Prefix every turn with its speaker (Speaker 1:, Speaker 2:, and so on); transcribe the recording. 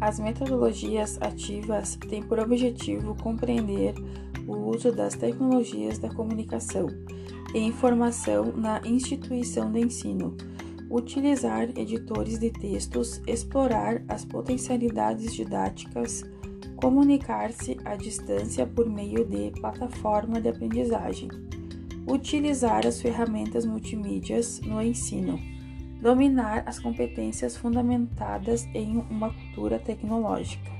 Speaker 1: As metodologias ativas têm por objetivo compreender o uso das tecnologias da comunicação e informação na instituição de ensino, utilizar editores de textos, explorar as potencialidades didáticas, comunicar-se à distância por meio de plataforma de aprendizagem, utilizar as ferramentas multimídias no ensino, dominar as competências fundamentadas em uma cultura tecnológica.